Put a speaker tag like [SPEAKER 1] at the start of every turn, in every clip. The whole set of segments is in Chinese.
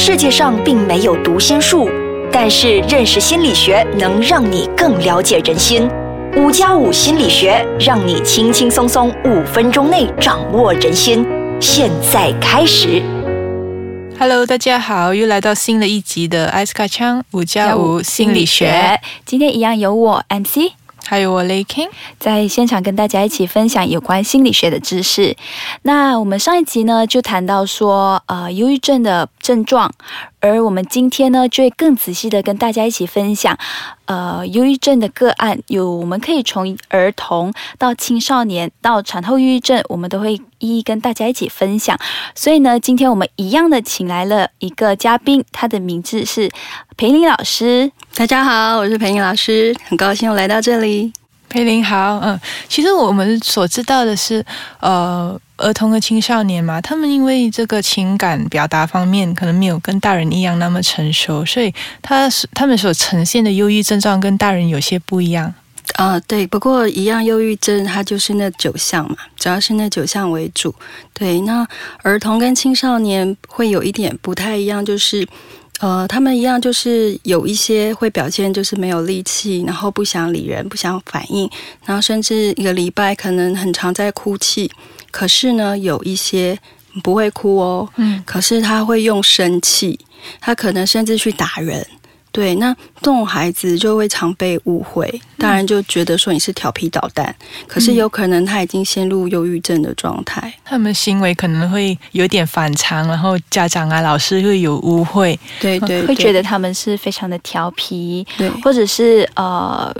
[SPEAKER 1] 世界上并没有读心术，但是认识心理学能让你更了解人心。五加五心理学让你轻轻松松五分钟内掌握人心。现在开始。
[SPEAKER 2] Hello，大家好，又来到新的一集的艾斯卡枪五加五心理学，，
[SPEAKER 3] 今天一样有我 MC
[SPEAKER 2] 还有我 Lay King。
[SPEAKER 3] 在现场跟大家一起分享有关心理学的知识。那我们上一集呢就谈到说，呃，忧郁症的症状，而我们今天呢就会更仔细的跟大家一起分享，呃，忧郁症的个案有，我们可以从儿童到青少年到产后抑郁症，我们都会一一跟大家一起分享。所以呢，今天我们一样的请来了一个嘉宾，他的名字是裴林老师。
[SPEAKER 4] 大家好，我是裴颖老师，很高兴又来到这里。
[SPEAKER 2] 佩林好，嗯，其实我们所知道的是，呃，儿童和青少年嘛，他们因为这个情感表达方面可能没有跟大人一样那么成熟，所以他是他们所呈现的忧郁症状跟大人有些不一样。
[SPEAKER 4] 啊、对，不过一样，忧郁症它就是那九项嘛，主要是那九项为主。对，那儿童跟青少年会有一点不太一样，就是。呃，他们一样就是有一些会表现就是没有力气，然后不想理人，不想反应，然后甚至一个礼拜可能很常在哭泣。可是呢，有一些不会哭哦，
[SPEAKER 2] 嗯，
[SPEAKER 4] 可是他会用生气，他可能甚至去打人。对，那这种孩子就会常被误会，当然就觉得说你是调皮捣蛋，可是有可能他已经陷入忧郁症的状态。
[SPEAKER 2] 他们行为可能会有点反常，然后家长啊、老师会有误会。
[SPEAKER 4] 对对，
[SPEAKER 3] 会
[SPEAKER 4] 对
[SPEAKER 3] 觉得他们是非常的调皮，
[SPEAKER 4] 对
[SPEAKER 3] 或者是呃。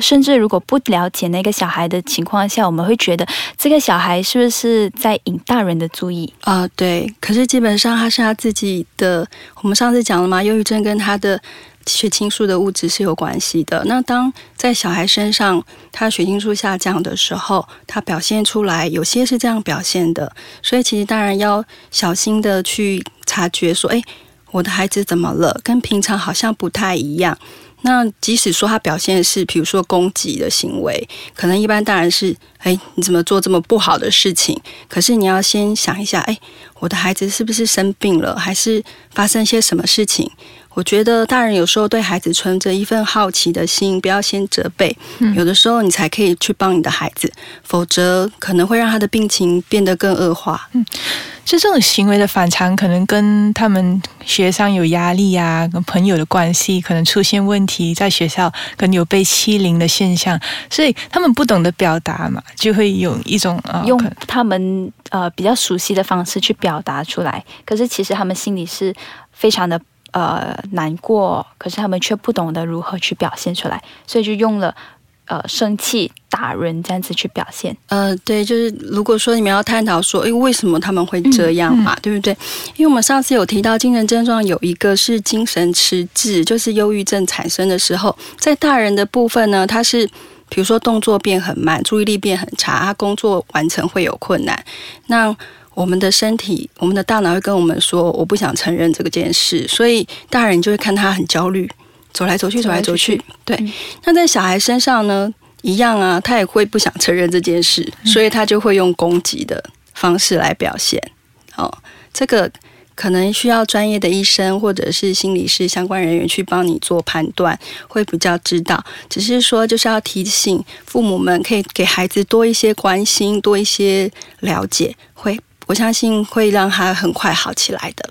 [SPEAKER 3] 甚至如果不了解那个小孩的情况下，我们会觉得这个小孩是不是在引大人的注意？
[SPEAKER 4] 啊、对，可是基本上他是他自己的。我们上次讲了嘛，忧郁症跟他的血清素的物质是有关系的。那当在小孩身上，他血清素下降的时候，他表现出来有些是这样表现的。所以其实当然要小心的去察觉，说，哎，我的孩子怎么了？跟平常好像不太一样。那即使说他表现是，比如说攻击的行为，可能一般当然是，哎，你怎么做这么不好的事情？可是你要先想一下，哎，我的孩子是不是生病了，还是发生些什么事情？我觉得大人有时候对孩子存着一份好奇的心，不要先责备，
[SPEAKER 2] 嗯。
[SPEAKER 4] 有的时候你才可以去帮你的孩子，否则可能会让他的病情变得更恶化。嗯。
[SPEAKER 2] 就这种行为的反常，可能跟他们学上有压力啊，跟朋友的关系可能出现问题，在学校可能有被欺凌的现象，所以他们不懂得表达嘛，就会有一种啊，
[SPEAKER 3] 用他们呃比较熟悉的方式去表达出来，可是其实他们心里是非常的呃难过，可是他们却不懂得如何去表现出来，所以就用了呃生气、打人这样子去表现。
[SPEAKER 4] 呃，对，就是如果说你们要探讨说，诶，为什么他们会这样嘛，对不对？因为我们上次有提到精神症状有一个是精神迟滞，就是忧郁症产生的时候，在大人的部分呢，他是比如说动作变很慢，注意力变很差，他工作完成会有困难。那我们的身体，我们的大脑会跟我们说，我不想承认这个件事，所以大人就会看他很焦虑，走来走去，走来走去。对，
[SPEAKER 3] 嗯
[SPEAKER 4] 那在小孩身上呢？一样啊，他也会不想承认这件事，所以他就会用攻击的方式来表现。哦，这个可能需要专业的医生或者是心理师相关人员去帮你做判断，会比较知道。只是说，就是要提醒父母们，可以给孩子多一些关心，多一些了解，会我相信会让他很快好起来的。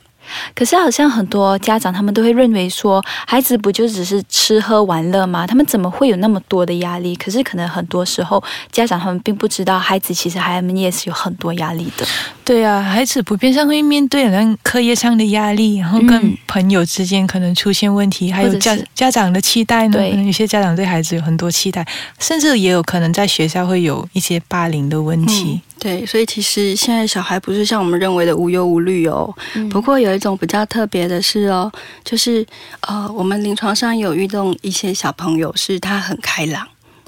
[SPEAKER 3] 可是好像很多家长他们都会认为说，孩子不就只是吃喝玩乐吗？他们怎么会有那么多的压力？可是可能很多时候家长他们并不知道，孩子其实还们也是有很多压力的。
[SPEAKER 2] 对啊，孩子普遍上会面对好像课业上的压力，然后跟
[SPEAKER 3] 嗯
[SPEAKER 2] 朋友之间可能出现问题，还有家家长的期待呢。
[SPEAKER 3] 对
[SPEAKER 2] 可能有些家长对孩子有很多期待，甚至也有可能在学校会有一些霸凌的问题。
[SPEAKER 4] 对，所以其实现在小孩不是像我们认为的无忧无虑哦。不过有一种比较特别的是哦，就是呃，我们临床上有遇到一些小朋友，是他很开朗，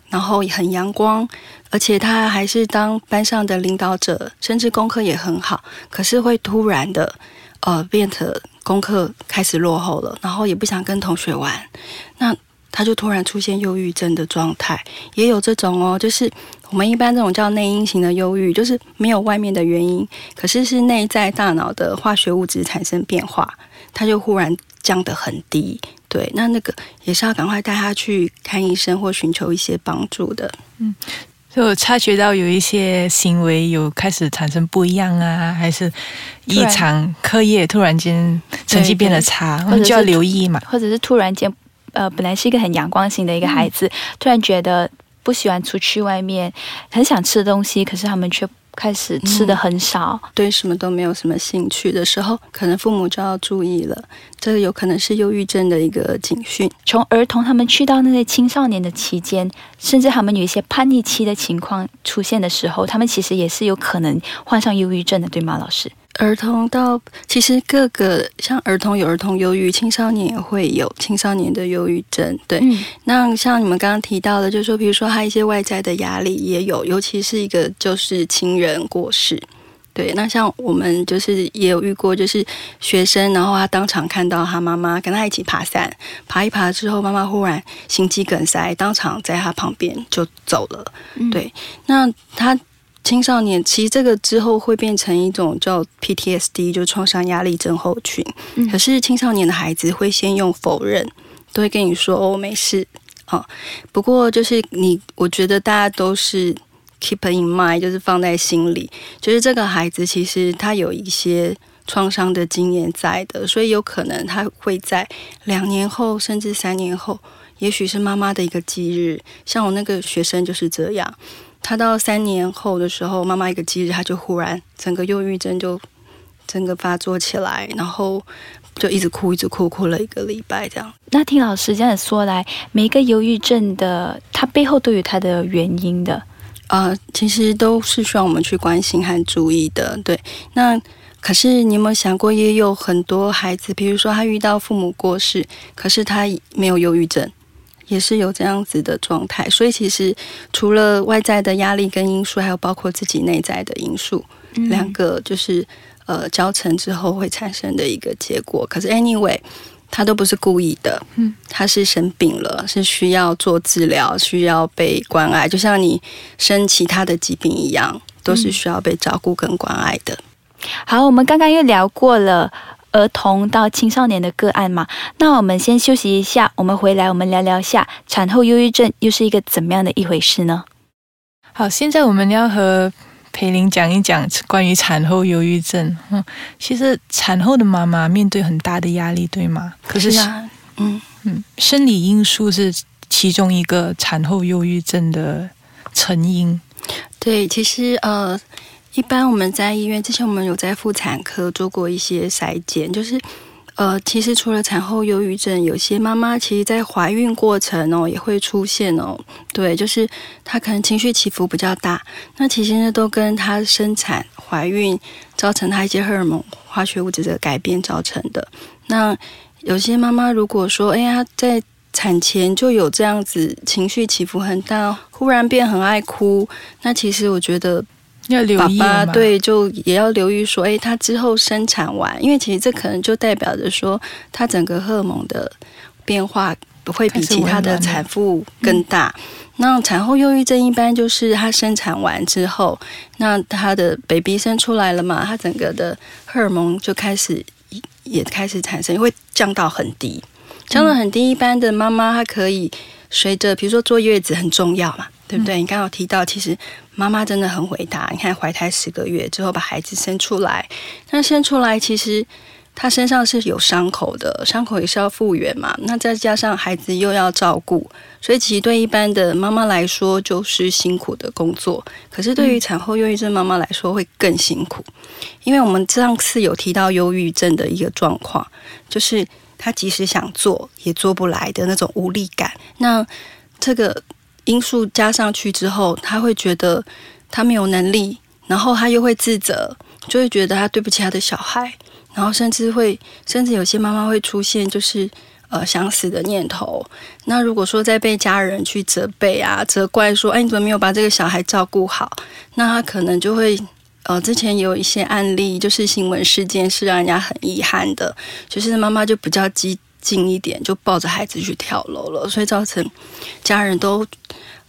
[SPEAKER 4] 然后也很阳光，而且他还是当班上的领导者，甚至功课也很好，可是会突然的呃变得功课开始落后了，然后也不想跟同学玩。那他就突然出现忧郁症的状态，也有这种哦，就是我们一般这种叫内因型的忧郁，就是没有外面的原因，可是是内在大脑的化学物质产生变化，他就忽然降得很低。对，那那个也是要赶快带他去看医生或寻求一些帮助的。
[SPEAKER 2] 嗯，所以我察觉到有一些行为有开始产生不一样啊，还是异常，课业突然间成绩变得差，我们就要留意嘛。
[SPEAKER 3] 或者是突然间，呃，本来是一个很阳光型的一个孩子，突然觉得不喜欢出去外面，很想吃东西，可是他们却。开始吃的很少，
[SPEAKER 4] 对什么都没有什么兴趣的时候，可能父母就要注意了。这个有可能是忧郁症的一个警讯。
[SPEAKER 3] 从儿童他们去到那些青少年的期间，甚至他们有一些叛逆期的情况出现的时候，他们其实也是有可能患上忧郁症的，对吗，老师？
[SPEAKER 4] 儿童到其实各个像儿童有儿童忧郁，青少年也会有青少年的忧郁症。对，那像你们刚刚提到的，就是说，比如说他一些外在的压力也有，尤其是一个就是亲人过世。对，那像我们就是也有遇过，就是学生，然后他当场看到他妈妈跟他一起爬山，爬一爬之后，妈妈忽然心肌梗塞，当场在他旁边就走了。对，那他。青少年其实这个之后会变成一种叫 PTSD，就创伤压力症候群。可是青少年的孩子会先用否认，都会跟你说哦没事啊。不过就是你，我觉得大家都是 keep in mind，就是放在心里，就是这个孩子其实他有一些创伤的经验在的，所以有可能他会在两年后甚至三年后，也许是妈妈的一个忌日。像我那个学生就是这样。他到三年后的时候，妈妈一个忌日，他就忽然整个忧郁症就整个发作起来，然后就一直哭，一直哭，哭了一个礼拜这样。
[SPEAKER 3] 那听老师这样说来，每一个忧郁症的，它背后都有它的原因的
[SPEAKER 4] 呃，其实都是需要我们去关心和注意的。对，那可是你有没有想过，也有很多孩子，比如说他遇到父母过世，可是他没有忧郁症。也是有这样子的状态，所以其实除了外在的压力跟因素，还有包括自己内在的因素，两个就是呃交成之后会产生的一个结果。可是 anyway，他都不是故意的，嗯，他是生病了，是需要做治疗，需要被关爱，就像你生其他的疾病一样，都是需要被照顾跟关爱的。
[SPEAKER 3] 好，我们刚刚又聊过了。儿童到青少年的个案嘛，那我们先休息一下，我们回来我们聊聊下产后忧郁症又是一个怎么样的一回事呢？
[SPEAKER 2] 好，现在我们要和培林讲一讲关于产后忧郁症。嗯，其实产后的妈妈面对很大的压力，对吗？
[SPEAKER 4] 可是啊，
[SPEAKER 2] 嗯嗯，生理因素是其中一个产后忧郁症的成因。
[SPEAKER 4] 对，其实呃。一般我们在医院之前，我们有在妇产科做过一些筛检，就是呃，其实除了产后忧郁症，有些妈妈其实在怀孕过程哦也会出现哦，对，就是她可能情绪起伏比较大，那其实呢都跟她生产、怀孕造成她一些荷尔蒙、化学物质的改变造成的。那有些妈妈如果说，哎呀，在产前就有这样子情绪起伏很大，忽然变很爱哭，那其实我觉得。
[SPEAKER 2] 要留意
[SPEAKER 4] 爸爸对，就也要留意说，哎，他之后生产完，因为其实这可能就代表着说，他整个荷尔蒙的变化会比其他的产妇更大。那产后忧郁症一般就是他生产完之后，那他的 baby 生出来了嘛，他整个的荷尔蒙就开始也开始产生，会降到很低，降到很低。一般的妈妈她可以随着，比如说坐月子很重要嘛。对不对？你刚刚提到，其实妈妈真的很伟大。你看，怀胎十个月之后把孩子生出来，那生出来其实她身上是有伤口的，伤口也是要复原嘛。那再加上孩子又要照顾，所以其实对一般的妈妈来说就是辛苦的工作。可是对于产后忧郁症妈妈来说会更辛苦，因为我们上次有提到忧郁症的一个状况，就是她即使想做也做不来的那种无力感。那这个。因素加上去之后，他会觉得他没有能力，然后他又会自责，就会觉得他对不起他的小孩，然后甚至会，甚至有些妈妈会出现就是呃想死的念头。那如果说再被家人去责备啊、责怪说，哎，你怎么没有把这个小孩照顾好？那他可能就会呃，之前有一些案例，就是新闻事件是让人家很遗憾的，就是妈妈就比较激。近一点，就抱着孩子去跳楼了，所以造成家人都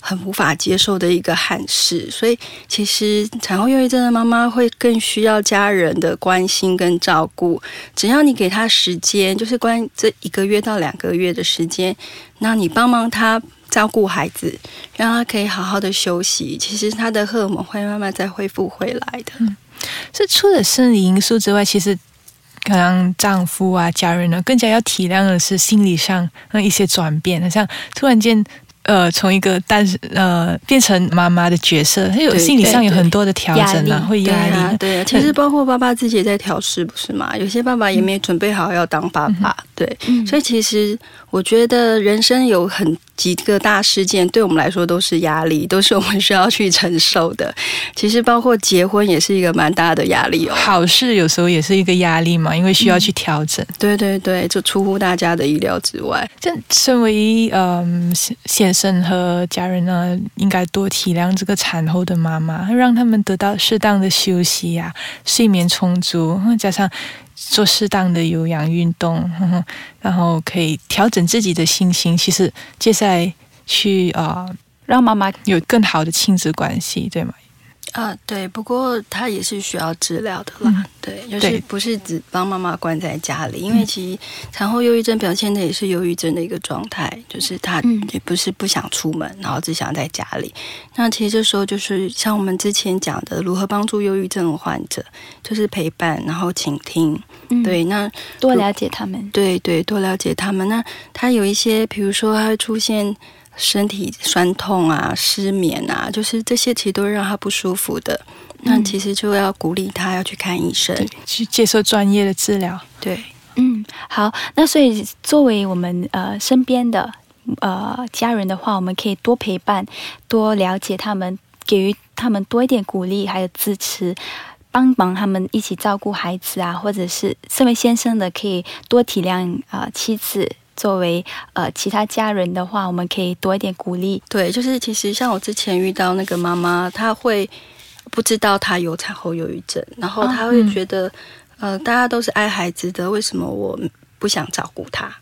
[SPEAKER 4] 很无法接受的一个憾事。所以其实产后忧郁症的妈妈会更需要家人的关心跟照顾。只要你给她时间，就是关这一个月到两个月的时间，那你帮忙她照顾孩子，让她可以好好的休息，其实她的荷尔蒙会慢慢再恢复回来的。
[SPEAKER 2] 这除了生理因素之外，其实。可能丈夫啊、家人呢，更加要体谅的是心理上那一些转变，像突然间。呃，从一个但是呃变成妈妈的角色，他有心理上有很多的调整啊，会压力。
[SPEAKER 4] 对啊，其实包括爸爸自己也在调试，不是吗？有些爸爸也没准备好要当爸爸，对。所以其实我觉得人生有很几个大事件，对我们来说都是压力，都是我们需要去承受的。其实包括结婚也是一个蛮大的压力哦。
[SPEAKER 2] 好事有时候也是一个压力嘛，因为需要去调整。
[SPEAKER 4] 对对对，就出乎大家的意料之外。
[SPEAKER 2] 这身为嗯先生和家人呢，应该多体谅这个产后的妈妈，让他们得到适当的休息呀，睡眠充足，加上做适当的有氧运动，然后可以调整自己的心情。其实接下来去啊，让妈妈有更好的亲子关系，对吗？
[SPEAKER 4] 啊，对，不过他也是需要治疗的啦。对，就是不是只帮妈妈关在家里，因为其实产后忧郁症表现的也是忧郁症的一个状态，就是他也不是不想出门，然后只想在家里。那其实这时候就是像我们之前讲的，如何帮助忧郁症患者，就是陪伴，然后倾听。对，那
[SPEAKER 3] 多了解他们。
[SPEAKER 4] 对对，多了解他们。那他有一些，比如说他会出现。身体酸痛啊，失眠啊，就是这些其实都会让他不舒服的。那其实就要鼓励他要去看医生，
[SPEAKER 2] 去接受专业的治疗。
[SPEAKER 4] 对，
[SPEAKER 3] 嗯，好。那所以作为我们呃身边的呃家人的话，我们可以多陪伴，多了解他们，给予他们多一点鼓励，还有支持，帮忙他们一起照顾孩子啊，或者是身为先生的可以多体谅啊妻子。作为呃其他家人的话，我们可以多一点鼓励。
[SPEAKER 4] 对，就是其实像我之前遇到那个妈妈，她会不知道她有产后忧郁症，然后她会觉得，呃，大家都是爱孩子的，为什么我不想照顾她？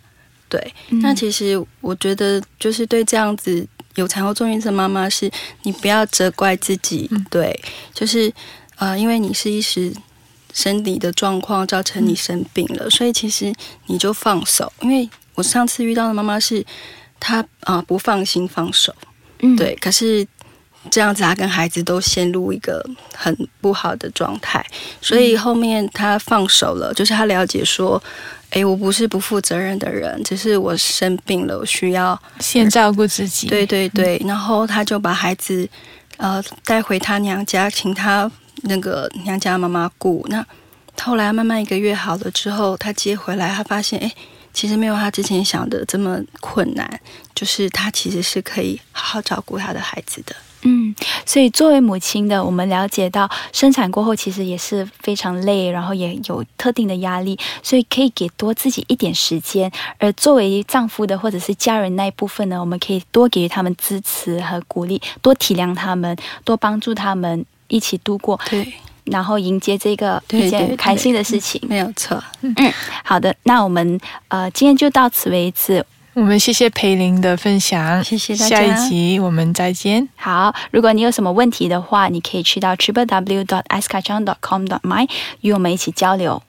[SPEAKER 4] 对，那其实我觉得就是对这样子有产后重郁症妈妈，是你不要责怪自己。对，就是呃，因为你是一时身体的状况造成你生病了，所以其实你就放手，因为。我上次遇到的妈妈是，她啊不放心放手，嗯，对，可是这样子，她跟孩子都陷入一个很不好的状态，所以后面她放手了，就是她了解说，哎，我不是不负责任的人，只是我生病了，我需要
[SPEAKER 2] 先照顾自己，
[SPEAKER 4] 对对对，然后她就把孩子呃带回她娘家，请她那个娘家妈妈顾。那后来慢慢一个月好了之后，她接回来，她发现，哎。其实没有他之前想的这么困难，就是他其实是可以好好照顾他的孩子的。
[SPEAKER 3] 嗯，所以作为母亲的，我们了解到生产过后其实也是非常累，然后也有特定的压力，所以可以给多自己一点时间。而作为丈夫的或者是家人那一部分呢，我们可以多给予他们支持和鼓励，多体谅他们，多帮助他们一起度过。
[SPEAKER 4] 对。
[SPEAKER 3] 然后迎接这个一件开心的事情，
[SPEAKER 4] 没有错。
[SPEAKER 3] 嗯，好的，那我们呃今天就到此为止。
[SPEAKER 2] 我们谢谢裴林的分享，
[SPEAKER 4] 谢谢大家。
[SPEAKER 2] 下一集我们再见。
[SPEAKER 3] 好，如果你有什么问题的话，你可以去到 triple w dot i s k a c h a n g dot com dot my 与我们一起交流。